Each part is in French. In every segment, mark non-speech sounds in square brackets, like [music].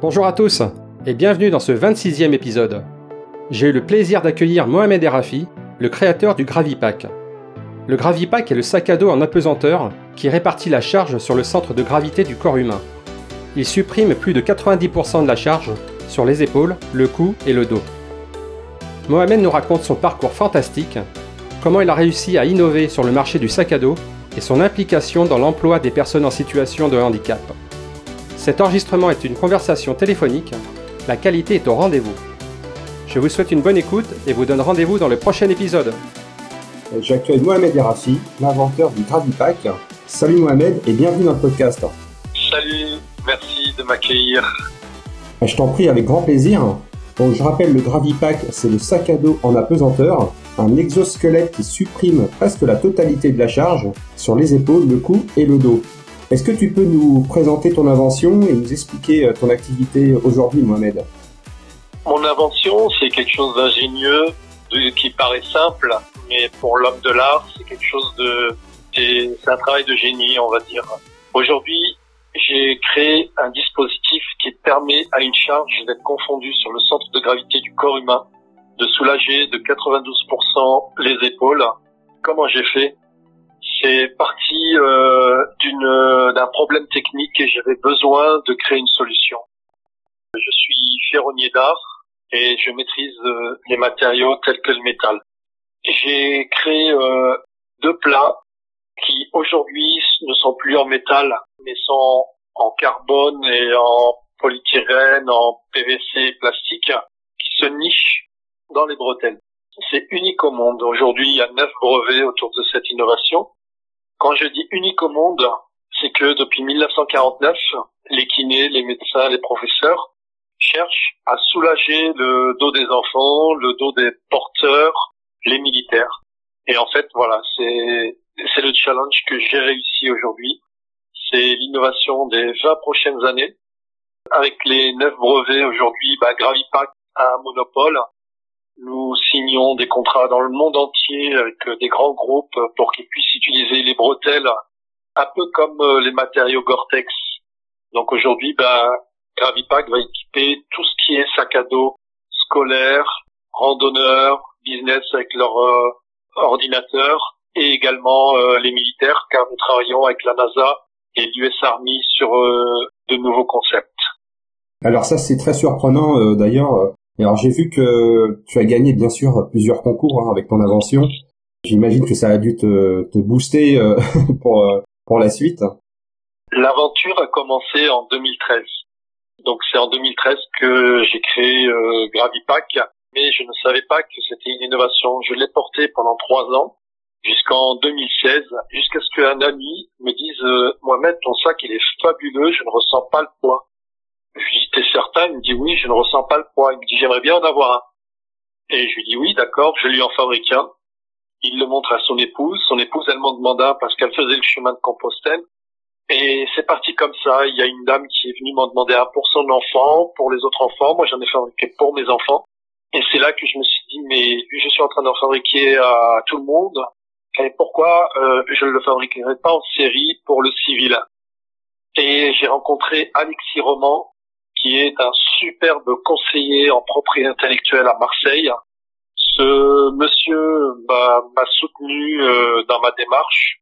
Bonjour à tous et bienvenue dans ce 26e épisode. J'ai eu le plaisir d'accueillir Mohamed Erafi, le créateur du Gravipack. Le Gravipack est le sac à dos en apesanteur qui répartit la charge sur le centre de gravité du corps humain. Il supprime plus de 90% de la charge sur les épaules, le cou et le dos. Mohamed nous raconte son parcours fantastique, comment il a réussi à innover sur le marché du sac à dos et son implication dans l'emploi des personnes en situation de handicap. Cet enregistrement est une conversation téléphonique, la qualité est au rendez-vous. Je vous souhaite une bonne écoute et vous donne rendez-vous dans le prochain épisode. J'accueille Mohamed Erafi, l'inventeur du Gravipack. Salut Mohamed et bienvenue dans le podcast. Salut, merci de m'accueillir. Je t'en prie avec grand plaisir. Donc je rappelle le Gravipack, c'est le sac à dos en apesanteur, un exosquelette qui supprime presque la totalité de la charge sur les épaules, le cou et le dos. Est-ce que tu peux nous présenter ton invention et nous expliquer euh, ton activité aujourd'hui, Mohamed? Mon invention, c'est quelque chose d'ingénieux, qui paraît simple, mais pour l'homme de l'art, c'est quelque chose de, c'est un travail de génie, on va dire. Aujourd'hui, j'ai créé un dispositif qui permet à une charge d'être confondue sur le centre de gravité du corps humain, de soulager de 92% les épaules. Comment j'ai fait? C'est parti euh, d'une d'un problème technique et j'avais besoin de créer une solution. Je suis ferronnier d'art et je maîtrise euh, les matériaux tels que le métal. J'ai créé euh, deux plats qui aujourd'hui ne sont plus en métal, mais sont en carbone et en polytyrène, en PVC plastique, qui se nichent dans les bretelles. C'est unique au monde. Aujourd'hui, il y a neuf brevets autour de cette innovation. Quand je dis unique au monde, c'est que depuis 1949, les kinés, les médecins, les professeurs cherchent à soulager le dos des enfants, le dos des porteurs, les militaires. Et en fait, voilà, c'est le challenge que j'ai réussi aujourd'hui. C'est l'innovation des 20 prochaines années. Avec les neuf brevets aujourd'hui, bah, Gravipack a un monopole. Nous signons des contrats dans le monde entier avec des grands groupes pour qu'ils puissent utiliser les bretelles un peu comme euh, les matériaux Gore-Tex. Donc aujourd'hui, bah, Gravipack va équiper tout ce qui est sac à dos scolaire, randonneur, business avec leur euh, ordinateur et également euh, les militaires car nous travaillons avec la NASA et l'US Army sur euh, de nouveaux concepts. Alors ça c'est très surprenant euh, d'ailleurs. Alors j'ai vu que tu as gagné bien sûr plusieurs concours hein, avec ton invention. J'imagine que ça a dû te, te booster [laughs] pour pour la suite. L'aventure a commencé en 2013. Donc c'est en 2013 que j'ai créé Gravipack, mais je ne savais pas que c'était une innovation. Je l'ai porté pendant trois ans jusqu'en 2016, jusqu'à ce qu'un ami me dise euh, Mohamed, ton sac il est fabuleux, je ne ressens pas le poids. Je lui dis t'es certain? Il me dit oui, je ne ressens pas le poids. Il me dit j'aimerais bien en avoir un. Et je lui dis oui, d'accord, je lui en fabrique un. Il le montre à son épouse. Son épouse, elle m'en demanda parce qu'elle faisait le chemin de Compostelle. Et c'est parti comme ça. Il y a une dame qui est venue m'en demander un pour son enfant, pour les autres enfants. Moi, j'en ai fabriqué pour mes enfants. Et c'est là que je me suis dit, mais je suis en train d'en fabriquer à tout le monde et pourquoi euh, je ne le fabriquerai pas en série pour le civil? Et j'ai rencontré Alexis Roman, qui est un superbe conseiller en propriété intellectuelle à Marseille. Ce monsieur m'a soutenu euh, dans ma démarche.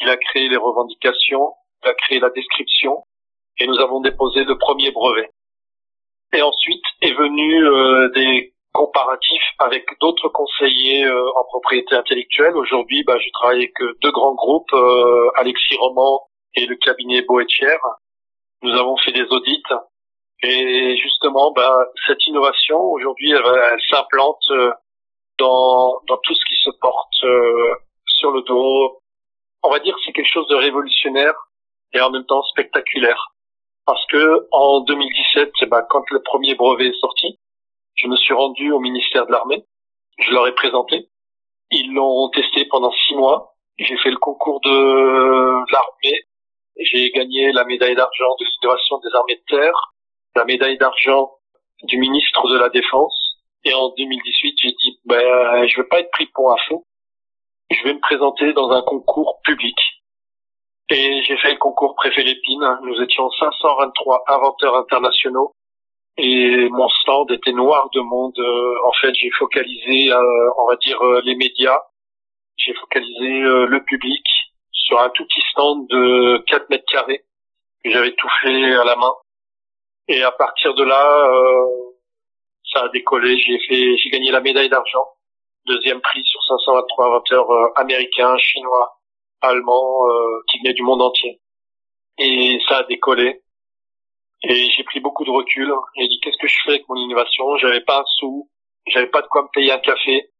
Il a créé les revendications, il a créé la description, et nous avons déposé le premier brevet. Et ensuite est venu euh, des comparatif avec d'autres conseillers euh, en propriété intellectuelle. Aujourd'hui, bah, je travaille avec euh, deux grands groupes, euh, Alexis Roman et le cabinet Boetier. Nous avons fait des audits et justement, bah, cette innovation aujourd'hui, elle, s'implante dans, dans tout ce qui se porte sur le dos. On va dire que c'est quelque chose de révolutionnaire et en même temps spectaculaire. Parce que en 2017, bah, quand le premier brevet est sorti, je me suis rendu au ministère de l'Armée. Je leur ai présenté. Ils l'ont testé pendant six mois. J'ai fait le concours de l'armée. J'ai gagné la médaille d'argent de Fédération des armées de terre, la médaille d'argent du ministre de la Défense. Et en 2018, j'ai dit, ben, je vais pas être pris pour un fou. Je vais me présenter dans un concours public. Et j'ai fait le concours Préphilépine. Nous étions 523 inventeurs internationaux. Et mon stand était noir de monde. Euh, en fait, j'ai focalisé, euh, on va dire, euh, les médias. J'ai focalisé le public sur un tout petit stand de 4 mètres carrés. J'avais tout fait à la main. Et à partir de là, ça a décollé. J'ai fait, j'ai gagné la médaille d'argent, deuxième prix sur 523 inventeurs américains, chinois, allemands, qui venaient du monde entier. Et ça a décollé. Et j'ai pris beaucoup de recul. J'ai dit qu'est-ce que je fais avec mon innovation? J'avais pas un sou, j'avais pas de quoi me payer un café.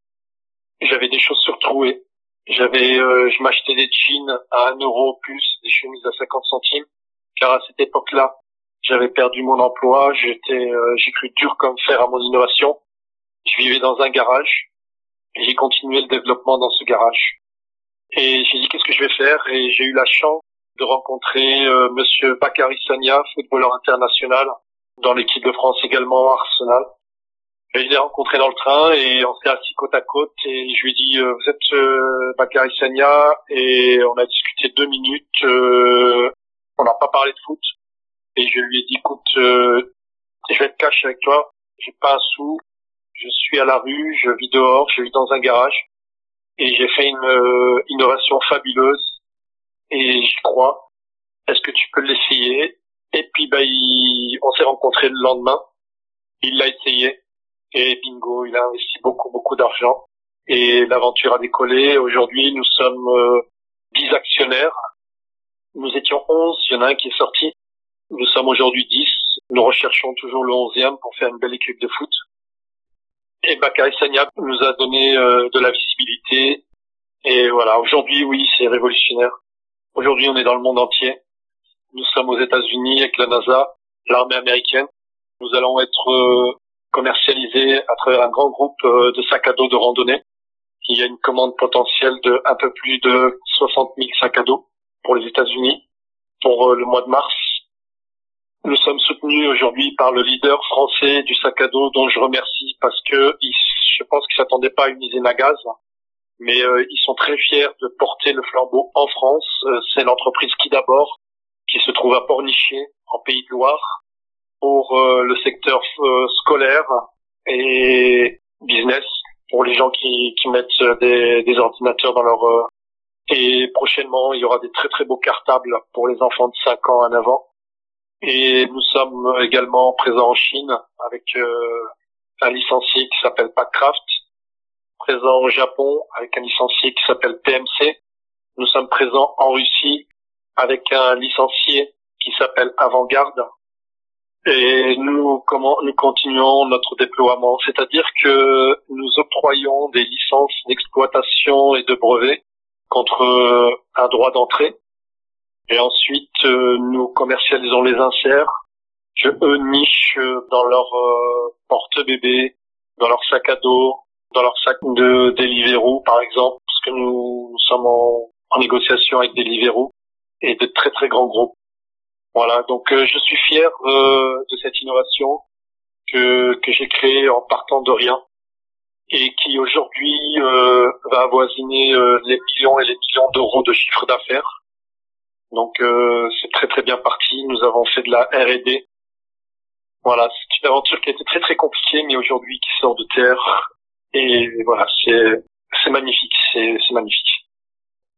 J'avais des choses surtrouées. J'avais, euh, je m'achetais des jeans à un euro plus des chemises à 50 centimes, car à cette époque-là, j'avais perdu mon emploi. J'étais, euh, j'ai cru dur comme fer à mon innovation. Je vivais dans un garage. J'ai continué le développement dans ce garage. Et j'ai dit qu'est-ce que je vais faire? Et j'ai eu la chance de rencontrer euh, Monsieur Bakary Sanya, footballeur international, dans l'équipe de France également Arsenal. Et je l'ai rencontré dans le train et on s'est assis côte à côte et je lui ai dit euh, vous êtes euh, Bakary Sanya et on a discuté deux minutes. Euh, on n'a pas parlé de foot et je lui ai dit écoute je vais être cash avec toi, j'ai pas un sou, je suis à la rue, je vis dehors, je vis dans un garage et j'ai fait une innovation fabuleuse et j'y crois. Est-ce que tu peux l'essayer? Et puis bah on s'est rencontrés le lendemain. Il l'a essayé et bingo, il a investi beaucoup beaucoup d'argent et l'aventure a décollé. Aujourd'hui, nous sommes euh, 10 actionnaires. Nous étions 11, il y en a un qui est sorti. Nous sommes aujourd'hui 10. Nous recherchons toujours le 11e pour faire une belle équipe de foot. Et Bakary Sagna nous a donné euh, de la visibilité. Et voilà, aujourd'hui, oui, c'est révolutionnaire. Aujourd'hui, on est dans le monde entier. Nous sommes aux États-Unis avec la NASA, l'armée américaine. Nous allons être euh, commercialisés à travers un grand groupe euh, de sacs à dos de randonnée. Il y a une commande potentielle de un peu plus de 60 000 sacs à dos pour les États-Unis pour euh, le mois de mars. Nous sommes soutenus aujourd'hui par le leader français du sac à dos dont je remercie parce que je pense qu'il s'attendait pas à une usine à gaz mais euh, ils sont très fiers de porter le flambeau en France. Euh, c'est l'entreprise qui d'abord, qui se trouve à Pornichet, en Pays de Loire, pour euh, le secteur scolaire et business, pour les gens qui, qui mettent des, des ordinateurs dans leur... et prochainement, il y aura des très très beaux cartables pour les enfants de 5 ans en avant. Et nous sommes également présents en Chine avec un licencié qui s'appelle Packcraft présents au Japon avec un licencié qui s'appelle PMC. Nous sommes présents en Russie avec un licencié qui s'appelle Avantgarde. Et nous, comment, nous continuons notre déploiement, c'est-à-dire que nous octroyons des licences d'exploitation et de brevets contre euh, un droit d'entrée. Et ensuite, euh, nous commercialisons les inserts que eux nichent dans leur euh, porte-bébé, dans leur sac à dos, dans leur sac de Deliveroo, par exemple, parce que nous, sommes en, négociation avec Deliveroo et de très très grands groupes. Voilà, donc euh, je suis fier euh, de cette innovation que, que j'ai créée en partant de rien et qui aujourd'hui euh, va avoisiner les millions et les millions d'euros de chiffre d'affaires. Donc c'est très très bien parti. Nous avons fait de la R&D. Voilà, c'est une aventure qui a été très très compliquée, mais aujourd'hui qui sort de terre et voilà, c'est magnifique, c'est magnifique.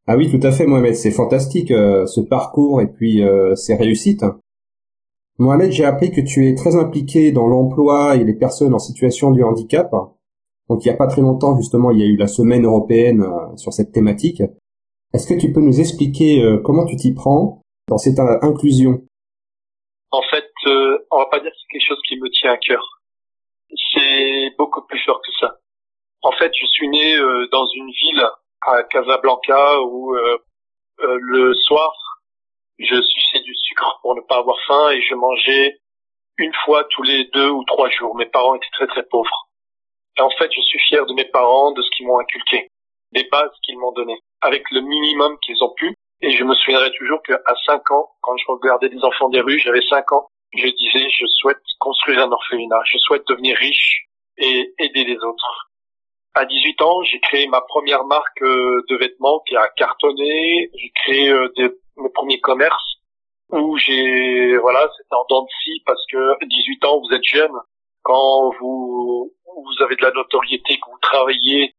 Ah oui, tout à fait, Mohamed, c'est fantastique euh, ce parcours et puis euh, ces réussites. Mohamed, j'ai appris que tu es très impliqué dans l'emploi et les personnes en situation de handicap. Donc il n'y a pas très longtemps, justement, il y a eu la semaine européenne euh, sur cette thématique. Est-ce que tu peux nous expliquer euh, comment tu t'y prends dans cette inclusion? En fait, on va pas dire que c'est quelque chose qui me tient à cœur. C'est beaucoup plus fort que ça. En fait, je suis né euh, dans une ville à Casablanca où euh, euh, le soir, je suçais du sucre pour ne pas avoir faim et je mangeais une fois tous les deux ou trois jours. Mes parents étaient très très pauvres. Et en fait, je suis fier de mes parents, de ce qu'ils m'ont inculqué, des bases qu'ils m'ont données, avec le minimum qu'ils ont pu. Et je me souviendrai toujours qu'à cinq ans, quand je regardais des enfants des rues, j'avais cinq ans, je disais, je souhaite construire un orphelinat, je souhaite devenir riche et aider les autres. À 18 ans, j'ai créé ma première marque euh, de vêtements qui a cartonné. J'ai créé euh, des mes premiers commerces où j'ai voilà c'était en dents de scie parce que 18 ans vous êtes jeune quand vous vous avez de la notoriété que vous travaillez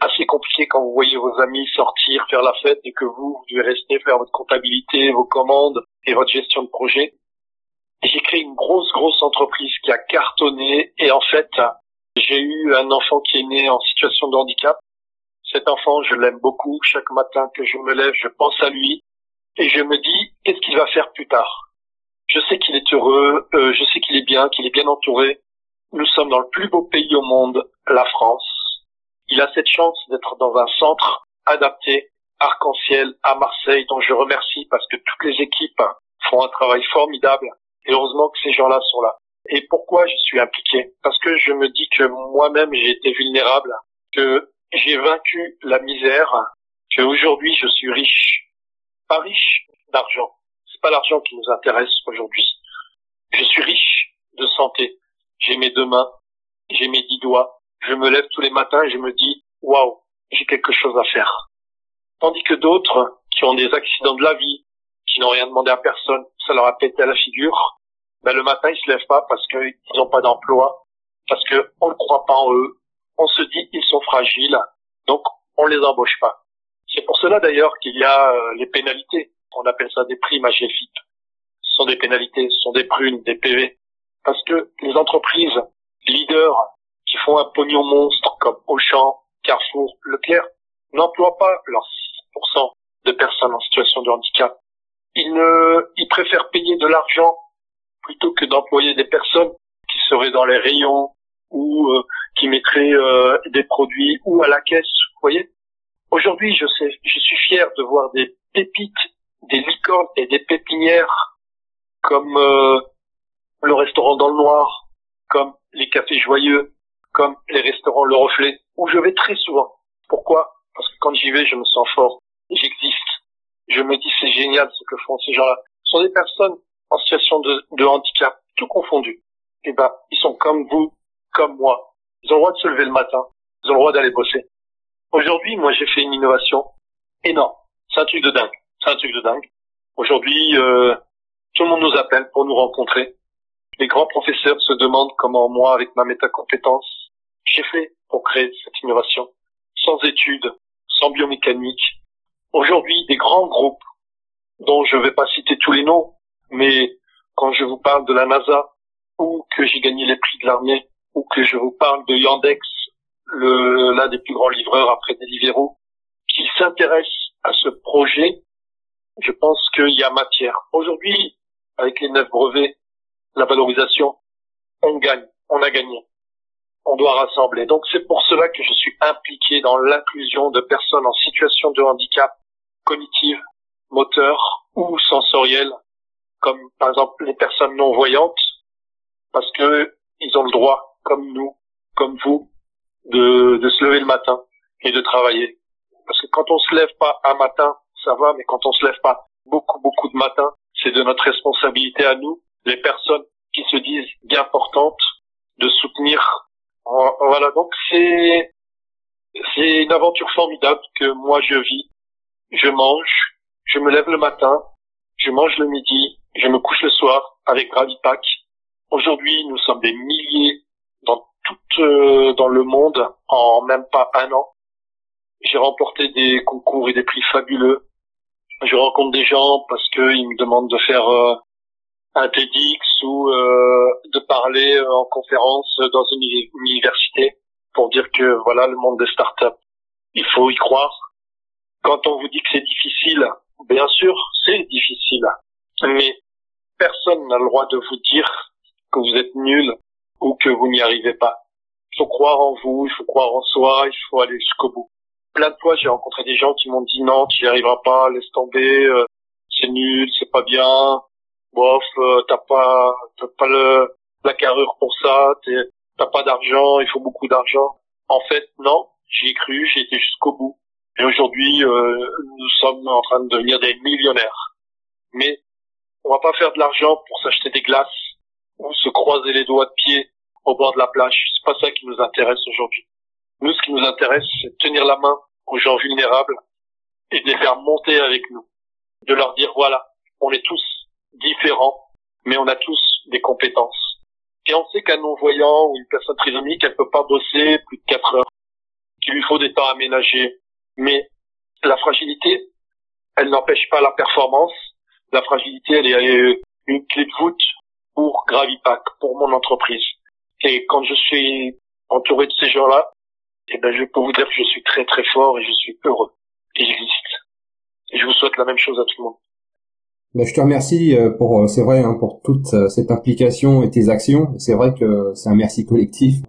assez compliqué quand vous voyez vos amis sortir faire la fête et que vous, vous devez rester faire votre comptabilité vos commandes et votre gestion de projet j'ai créé une grosse grosse entreprise qui a cartonné et en fait j'ai eu un enfant qui est né en situation de handicap cet enfant je l'aime beaucoup chaque matin que je me lève je pense à lui et je me dis qu'est-ce qu'il va faire plus tard? Je sais qu'il est heureux, euh, je sais qu'il est bien, qu'il est bien entouré. Nous sommes dans le plus beau pays au monde, la France. Il a cette chance d'être dans un centre adapté, arc-en-ciel, à Marseille, dont je remercie parce que toutes les équipes font un travail formidable. Et heureusement que ces gens-là sont là. Et pourquoi je suis impliqué? Parce que je me dis que moi-même j'ai été vulnérable, que j'ai vaincu la misère, que aujourd'hui je suis riche, pas riche d'argent. C'est pas l'argent qui nous intéresse aujourd'hui. Je suis riche de santé. J'ai mes deux mains, j'ai mes dix doigts. Je me lève tous les matins et je me dis, waouh, j'ai quelque chose à faire. Tandis que d'autres qui ont des accidents de la vie, qui n'ont rien demandé à personne, ça leur a pété à la figure. Ben, le matin, ils se lèvent pas parce qu'ils n'ont pas d'emploi, parce qu'on ne croit pas en eux. On se dit, ils sont fragiles, donc on les embauche pas. C'est pour cela d'ailleurs qu'il y a euh, les pénalités. On appelle ça des primes HFIP. Ce sont des pénalités, ce sont des prunes, des PV. Parce que les entreprises leaders qui font un pognon monstre comme Auchan, Carrefour, Leclerc n'emploient pas leurs 6% de personnes en situation de handicap. Ils ne, ils préfèrent payer de l'argent plutôt que d'employer des personnes qui seraient dans les rayons ou euh, qui mettraient euh, des produits ou à la caisse, vous voyez. Aujourd'hui, je, sais, je suis fier de voir des pépites, des licornes et des pépinières comme euh, le restaurant dans le noir, comme les cafés joyeux, comme les restaurants Le Reflet, où je vais très souvent. Pourquoi? Parce que quand j'y vais, je me sens fort, j'existe. Je me dis c'est génial ce que font ces gens-là. Ce sont des personnes en situation de, de handicap, tout confondu. Et eh ben, ils sont comme vous, comme moi. Ils ont le droit de se lever le matin, ils ont le droit d'aller bosser. Aujourd'hui, moi, j'ai fait une innovation énorme. C'est un truc de dingue. C'est un truc de dingue. Aujourd'hui, euh, tout le monde nous appelle pour nous rencontrer. Les grands professeurs se demandent comment moi, avec ma métacompétence, j'ai fait pour créer cette innovation. Sans études, sans biomécanique. Aujourd'hui, des grands groupes, dont je ne vais pas citer tous les noms, mais quand je vous parle de la NASA, ou que j'ai gagné les prix de l'armée, ou que je vous parle de Yandex, l'un des plus grands livreurs après Deliveroo, qui s'intéresse à ce projet, je pense qu'il y a matière. Aujourd'hui, avec les neuf brevets, la valorisation, on gagne, on a gagné. On doit rassembler. Donc c'est pour cela que je suis impliqué dans l'inclusion de personnes en situation de handicap cognitive, moteur ou sensoriel, comme par exemple les personnes non voyantes, parce que ils ont le droit, comme nous, comme vous, de, de se lever le matin et de travailler. Parce que quand on se lève pas un matin, ça va, mais quand on se lève pas beaucoup, beaucoup de matin, c'est de notre responsabilité à nous, les personnes qui se disent bien importantes, de soutenir. Voilà, donc c'est c'est une aventure formidable que moi je vis. Je mange, je me lève le matin, je mange le midi, je me couche le soir avec Gravipack. Aujourd'hui, nous sommes des milliers dans tout euh, dans le monde en même pas un an. J'ai remporté des concours et des prix fabuleux. Je rencontre des gens parce qu'ils me demandent de faire euh, un TEDx ou euh, de parler en conférence dans une université pour dire que voilà le monde des startups, il faut y croire. Quand on vous dit que c'est difficile, bien sûr, c'est difficile, mais personne n'a le droit de vous dire que vous êtes nul ou que vous n'y arrivez pas. Il faut croire en vous, il faut croire en soi, il faut aller jusqu'au bout. Plein de fois, j'ai rencontré des gens qui m'ont dit non, tu n'y arriveras pas, laisse tomber, euh, c'est nul, c'est pas bien, bof, euh, t'as pas, t'as pas le, la carrure pour ça, t'as pas d'argent, il faut beaucoup d'argent. En fait, non, j'y ai cru, j'ai été jusqu'au bout. Et aujourd'hui, euh, nous sommes en train de devenir des millionnaires. Mais on va pas faire de l'argent pour s'acheter des glaces ou se croiser les doigts de pied au bord de la plage. C'est pas ça qui nous intéresse aujourd'hui. Nous, ce qui nous intéresse, c'est de tenir la main aux gens vulnérables et de les faire monter avec nous. de leur dire voilà, on est tous différents, mais on a tous des compétences. Et on sait qu'un non-voyant ou une personne trisomique, elle peut pas bosser plus de quatre heures, qu'il lui faut des temps aménagés. Mais la fragilité, elle n'empêche pas la performance. La fragilité, elle est une clé de voûte pour Gravipack, pour mon entreprise. Et quand je suis entouré de ces gens-là, eh ben, je peux vous dire que je suis très très fort et je suis heureux. Et j'existe. Et je vous souhaite la même chose à tout le monde. Ben, je te remercie euh, pour, euh, c'est vrai, hein, pour toute euh, cette implication et tes actions. C'est vrai que c'est un merci collectif.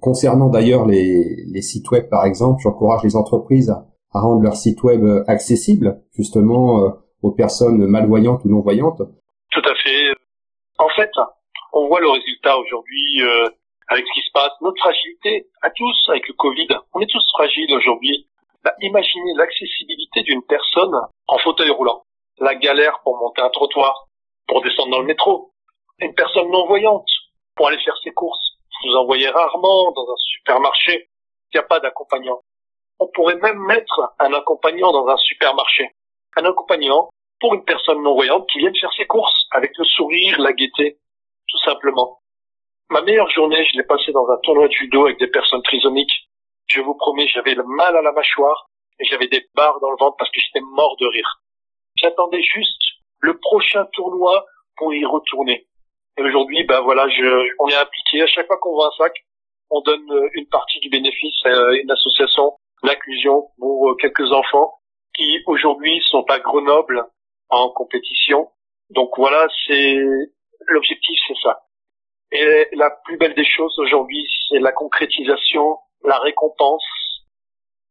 Concernant d'ailleurs les, les sites web, par exemple, j'encourage les entreprises à, rendre leur site web accessible, justement, aux personnes malvoyantes ou non-voyantes. Tout à fait. En fait, on voit le résultat aujourd'hui euh, avec ce qui se passe. Notre fragilité, à tous, avec le Covid, on est tous fragiles aujourd'hui. Bah, imaginez l'accessibilité d'une personne en fauteuil roulant, la galère pour monter un trottoir, pour descendre dans le métro, une personne non-voyante pour aller faire ses courses. Vous en voyez rarement dans un supermarché. Il n'y a pas d'accompagnant. On pourrait même mettre un accompagnant dans un supermarché. Un accompagnant pour une personne non-voyante qui vient de faire ses courses avec le sourire, la gaieté, tout simplement. Ma meilleure journée, je l'ai passée dans un tournoi de judo avec des personnes trisomiques. Je vous promets, j'avais le mal à la mâchoire et j'avais des barres dans le ventre parce que j'étais mort de rire. J'attendais juste le prochain tournoi pour y retourner. Et aujourd'hui, ben voilà, je, on est impliqué. À chaque fois qu'on voit un sac, on donne euh, une partie du bénéfice à une association d'inclusion pour euh, quelques enfants qui aujourd'hui sont à Grenoble en compétition. Donc voilà, c'est l'objectif, c'est ça. Et la plus belle des choses aujourd'hui, c'est la concrétisation, la récompense,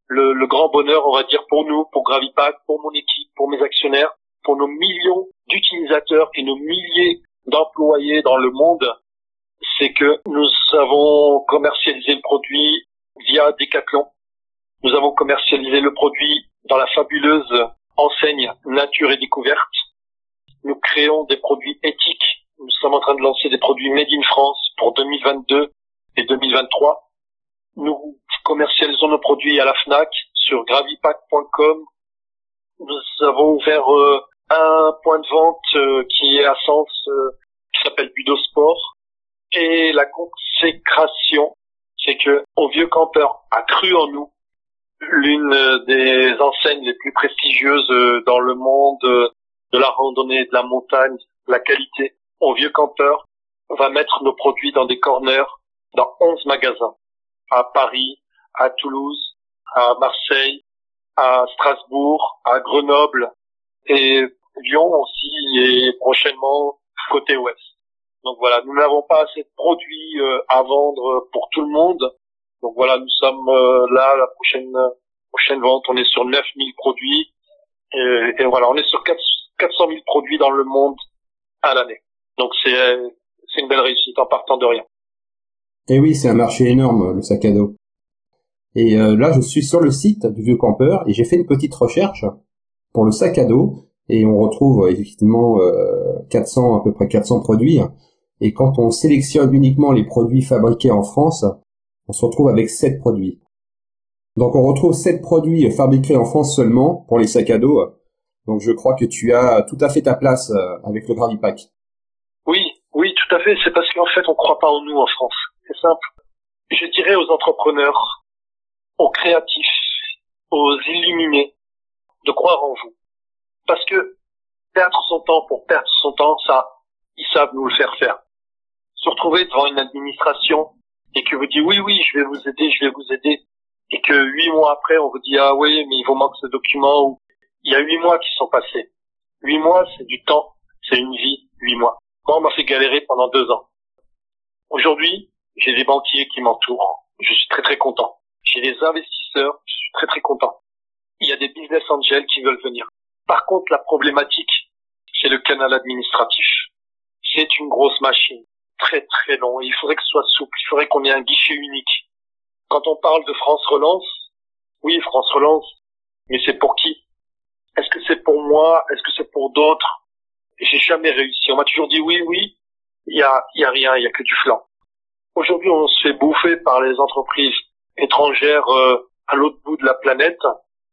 le, grand bonheur, on va dire, pour nous, pour Gravipack, pour mon équipe, pour mes actionnaires, pour nos millions d'utilisateurs et nos milliers d'employés dans le monde, c'est que nous avons commercialisé le produit via Decathlon. Nous avons commercialisé le produit dans la fabuleuse enseigne Nature et Découverte. Nous créons des produits éthiques. Nous sommes en train de lancer des produits Made in France pour 2022 et 2023. Nous commercialisons nos produits à la FNAC sur gravipack.com. Nous avons ouvert euh, un point de vente euh, qui est à Sens, euh, qui s'appelle Budosport. Et la consécration, c'est que au vieux campeur a cru en nous l'une des enseignes les plus prestigieuses dans le monde de la randonnée, de la montagne, la qualité. Au Vieux Campeur, va mettre nos produits dans des corners, dans 11 magasins, à Paris, à Toulouse, à Marseille, à Strasbourg, à Grenoble et Lyon aussi et prochainement côté ouest. Donc voilà, nous n'avons pas assez de produits euh, à vendre pour tout le monde. Donc voilà, nous sommes euh, là, la prochaine prochaine vente, on est sur 9000 produits. Et, et, voilà, on est sur 400 000 produits dans le monde à l'année. Donc c'est c'est une belle réussite en partant de rien. Et oui, c'est un marché énorme, le sac à dos. Et euh, là, je suis sur le site du Vieux Campeur et j'ai fait une petite recherche pour le sac à dos et on retrouve effectivement euh, 400 à peu près 400 produits. Et quand on sélectionne uniquement les produits fabriqués en France, on se retrouve avec 7 produits. Donc on retrouve 7 produits fabriqués en France seulement pour les sacs à dos. Donc je crois que tu as tout à fait ta place euh, avec le Gravipack. Oui, oui, tout à fait. C'est parce qu'en fait on ne croit pas en nous en France. C'est simple. Je dirais aux entrepreneurs, aux créatifs, aux illuminés, de croire en vous. Parce que perdre son temps pour perdre son temps, ça, ils savent nous le faire faire. Se retrouver devant une administration et que vous dites oui, oui, je vais vous aider, je vais vous aider, et que huit mois après, on vous dit ah oui, mais il vous manque ce document, ou il y a huit mois qui sont passés. Huit mois, c'est du temps, c'est une vie, huit mois. Moi, on m'a fait galérer pendant deux ans. Aujourd'hui, j'ai des banquiers qui m'entourent. Je suis très très content. J'ai des investisseurs, je suis très très content. Il y a des business angels qui veulent venir. Par contre, la problématique, c'est le canal administratif. C'est une grosse machine très très long. Il faudrait que ce soit souple. Il faudrait qu'on ait un guichet unique. Quand on parle de France Relance, oui, France Relance, mais c'est pour qui? Est-ce que c'est pour moi? Est-ce que c'est pour d'autres? J'ai jamais réussi. On m'a toujours dit oui, oui. Il y a, y a rien. Il y a que du flanc. Aujourd'hui, on se fait bouffer par les entreprises étrangères euh, à l'autre bout de la planète,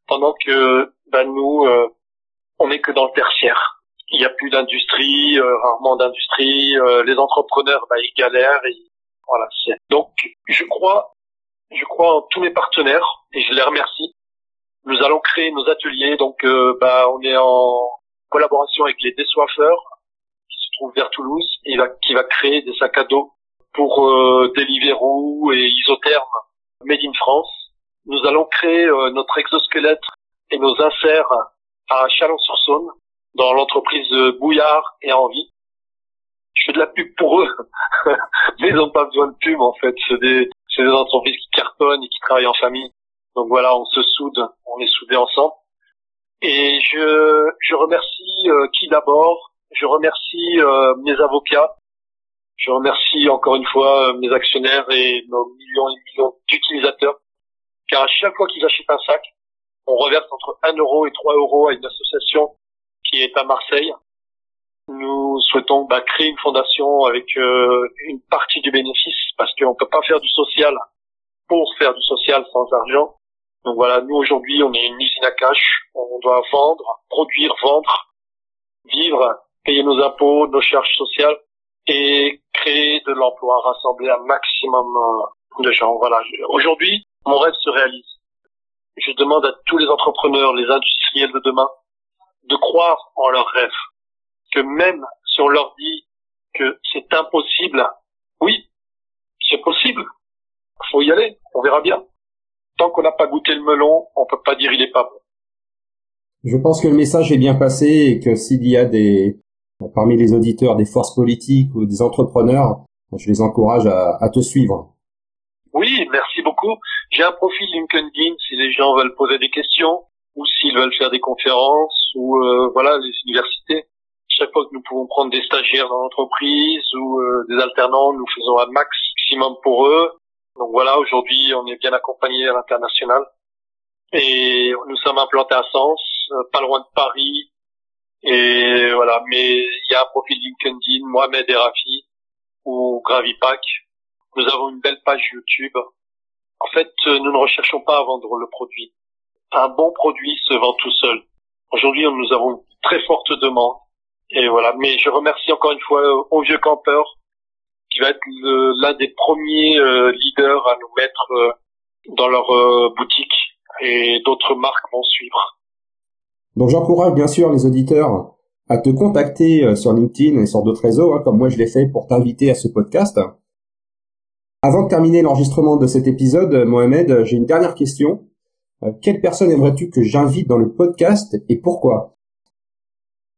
pendant que ben, nous, euh, on n'est que dans le tertiaire. Il n'y a plus d'industrie, euh, rarement d'industrie. Euh, les entrepreneurs, bah, ils galèrent. Et, voilà. Donc, je crois, je crois en tous mes partenaires et je les remercie. Nous allons créer nos ateliers. Donc, euh, bah, on est en collaboration avec les Dessoifeurs qui se trouvent vers Toulouse et qui va créer des sacs à dos pour euh, Deliveroo et Isotherme Made in France. Nous allons créer notre exosquelette et nos inserts à Chalon-sur-Saône, dans l'entreprise Bouillard et Envie. Je fais de la pub pour eux, [laughs] mais ils n'ont pas besoin de pub en fait. C'est des, des entreprises qui cartonnent et qui travaillent en famille. Donc voilà, on se soude, on est soudés ensemble. Et je, je remercie euh, qui d'abord? Je remercie euh, mes avocats. Je remercie encore une fois euh, mes actionnaires et nos millions et millions d'utilisateurs. Car à chaque fois qu'ils achètent un sac, on reverse entre 1 euro et 3 euros à une association qui est à Marseille. Nous souhaitons bah, créer une fondation avec euh, une partie du bénéfice parce qu'on ne peut pas faire du social pour faire du social sans argent. Donc voilà, nous aujourd'hui on est une usine à cash, on doit vendre, produire, vendre, vivre, payer nos impôts, nos charges sociales et créer de l'emploi, rassembler un maximum euh, de gens. Voilà, aujourd'hui mon rêve se réalise je demande à tous les entrepreneurs, les industriels de demain, de croire en leurs rêves. Que même si on leur dit que c'est impossible, oui, c'est possible. Faut y aller, on verra bien. Tant qu'on n'a pas goûté le melon, on peut pas dire il est pas bon. Je pense que le message est bien passé et que s'il y a des, parmi les auditeurs des forces politiques ou des entrepreneurs, je les encourage à, à te suivre. Oui, merci beaucoup. J'ai un profil LinkedIn si les gens veulent poser des questions ou s'ils veulent faire des conférences ou euh, voilà les universités. Chaque fois que nous pouvons prendre des stagiaires dans l'entreprise ou euh, des alternants, nous faisons un maximum pour eux. Donc voilà, aujourd'hui, on est bien accompagné à l'international et nous sommes implantés à Sens, euh, pas loin de Paris. Et voilà, mais il y a un profil LinkedIn, Mohamed et Rafi ou Gravipack nous avons une belle page YouTube. En fait, euh, nous ne recherchons pas à vendre le produit. Un bon produit se vend tout seul. Aujourd'hui, nous avons une très forte demande. Et voilà. Mais je remercie encore une fois euh, au vieux campeur qui va être l'un des premiers euh, leaders à nous mettre dans leur boutique et d'autres marques vont suivre. Donc j'encourage bien sûr les auditeurs à te contacter sur LinkedIn et sur d'autres réseaux, hein, comme moi je l'ai fait pour t'inviter à ce podcast. Avant de terminer l'enregistrement de cet épisode, Mohamed, j'ai une dernière question. Euh, quelle personne aimerais-tu que j'invite dans le podcast et pourquoi?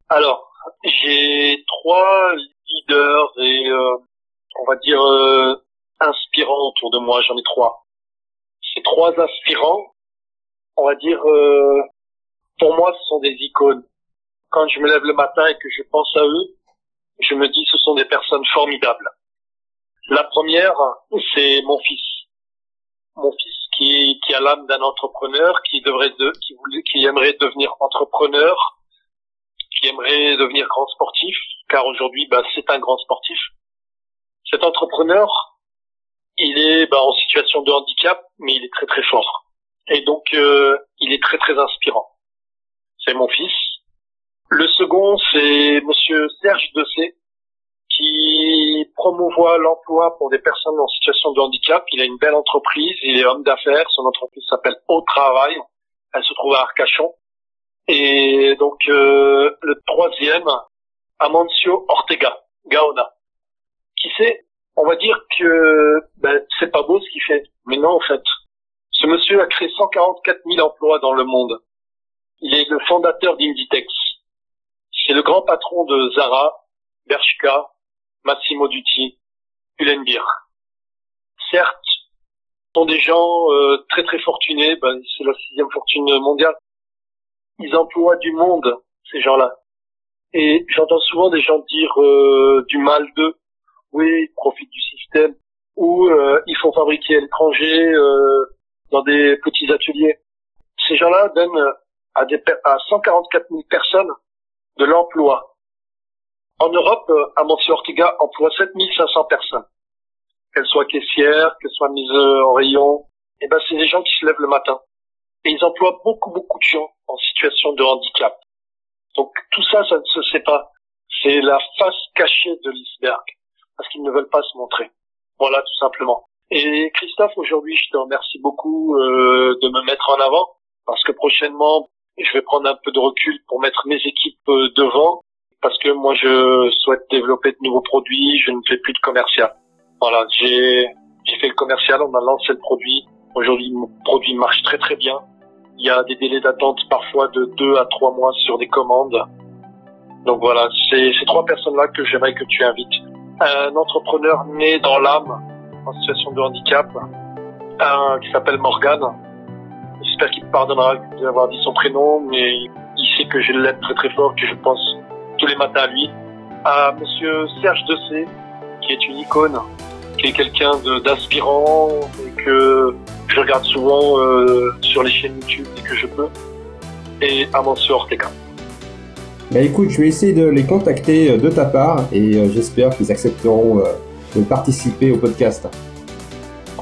Alors, j'ai trois leaders et euh, on va dire euh, inspirants autour de moi. J'en ai trois. Ces trois inspirants, on va dire, pour moi, ce sont des icônes. Quand je me lève le matin et que je pense à eux, je me dis ce sont des personnes formidables. La première, c'est mon fils. Mon fils qui, qui a l'âme d'un entrepreneur, qui devrait de, qui qui aimerait devenir entrepreneur, qui aimerait devenir grand sportif, car aujourd'hui, bah, c'est un grand sportif. Cet entrepreneur, il est bah, en situation de handicap, mais il est très très fort. Et donc, euh, il est très très inspirant. C'est mon fils. Le second, c'est Monsieur Serge Dessé, qui promouvoit l'emploi pour des personnes en situation de handicap. Il a une belle entreprise, il est homme d'affaires, son entreprise s'appelle Au Travail, elle se trouve à Arcachon. Et donc euh, le troisième, Amancio Ortega, Gaona. Qui sait, on va dire que ben, c'est pas beau ce qu'il fait, mais non en fait. Ce monsieur a créé 144 000 emplois dans le monde. Il est le fondateur d'Inditex. C'est le grand patron de Zara, Bershka, Massimo Dutti, Ulenbir. Certes, sont des gens euh, très très fortunés, ben, c'est la sixième fortune mondiale. Ils emploient du monde, ces gens-là. Et j'entends souvent des gens dire euh, du mal d'eux. Oui, ils profitent du système. Ou euh, ils font fabriquer à l'étranger dans des petits ateliers. Ces gens-là donnent à, des, à 144 000 personnes de l'emploi. En Europe, euh, Amancio Ortega emploie 7500 personnes. Qu'elles soient caissières, qu'elles soient mises euh, en rayon, eh ben c'est des gens qui se lèvent le matin. Et ils emploient beaucoup, beaucoup de gens en situation de handicap. Donc tout ça, ça ne se sait pas. C'est la face cachée de l'iceberg, parce qu'ils ne veulent pas se montrer. Voilà, tout simplement. Et Christophe, aujourd'hui, je te remercie beaucoup euh, de me mettre en avant, parce que prochainement, je vais prendre un peu de recul pour mettre mes équipes euh, devant, parce que moi, je souhaite développer de nouveaux produits, je ne fais plus de commercial. Voilà, j'ai fait le commercial, on a lancé le produit. Aujourd'hui, mon produit marche très très bien. Il y a des délais d'attente parfois de deux à trois mois sur des commandes. Donc voilà, c'est ces trois personnes-là que j'aimerais que tu invites. Un entrepreneur né dans l'âme, en situation de handicap, un qui s'appelle Morgan. J'espère qu'il me pardonnera d'avoir dit son prénom, mais il sait que je l'aime très très fort, que je pense tous les matins à lui. À Monsieur Serge Dessé, qui est une icône qui est quelqu'un d'inspirant et que je regarde souvent euh, sur les chaînes YouTube dès que je peux, et à Monsieur Ortega. Bah écoute, je vais essayer de les contacter euh, de ta part et euh, j'espère qu'ils accepteront de participer au podcast.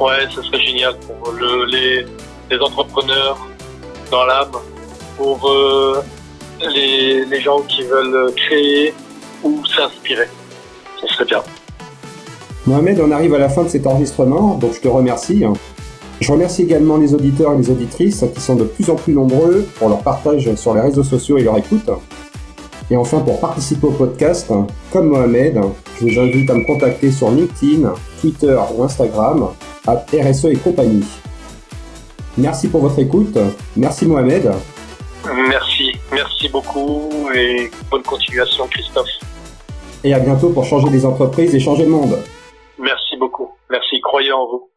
Ouais, ce serait génial pour le, les, les, entrepreneurs dans l'âme, pour les, les gens qui veulent créer ou s'inspirer. Ce serait bien. Mohamed, on arrive à la fin de cet enregistrement, donc je te remercie. Je remercie également les auditeurs et les auditrices qui sont de plus en plus nombreux pour leur partage sur les réseaux sociaux et leur écoute. Et enfin, pour participer au podcast, comme Mohamed, je vous invite à me contacter sur LinkedIn, Twitter ou Instagram, à RSE et compagnie. Merci pour votre écoute. Merci Mohamed. Merci, merci beaucoup et bonne continuation Christophe. Et à bientôt pour changer les entreprises et changer le monde. Merci beaucoup. Merci. Croyez en vous.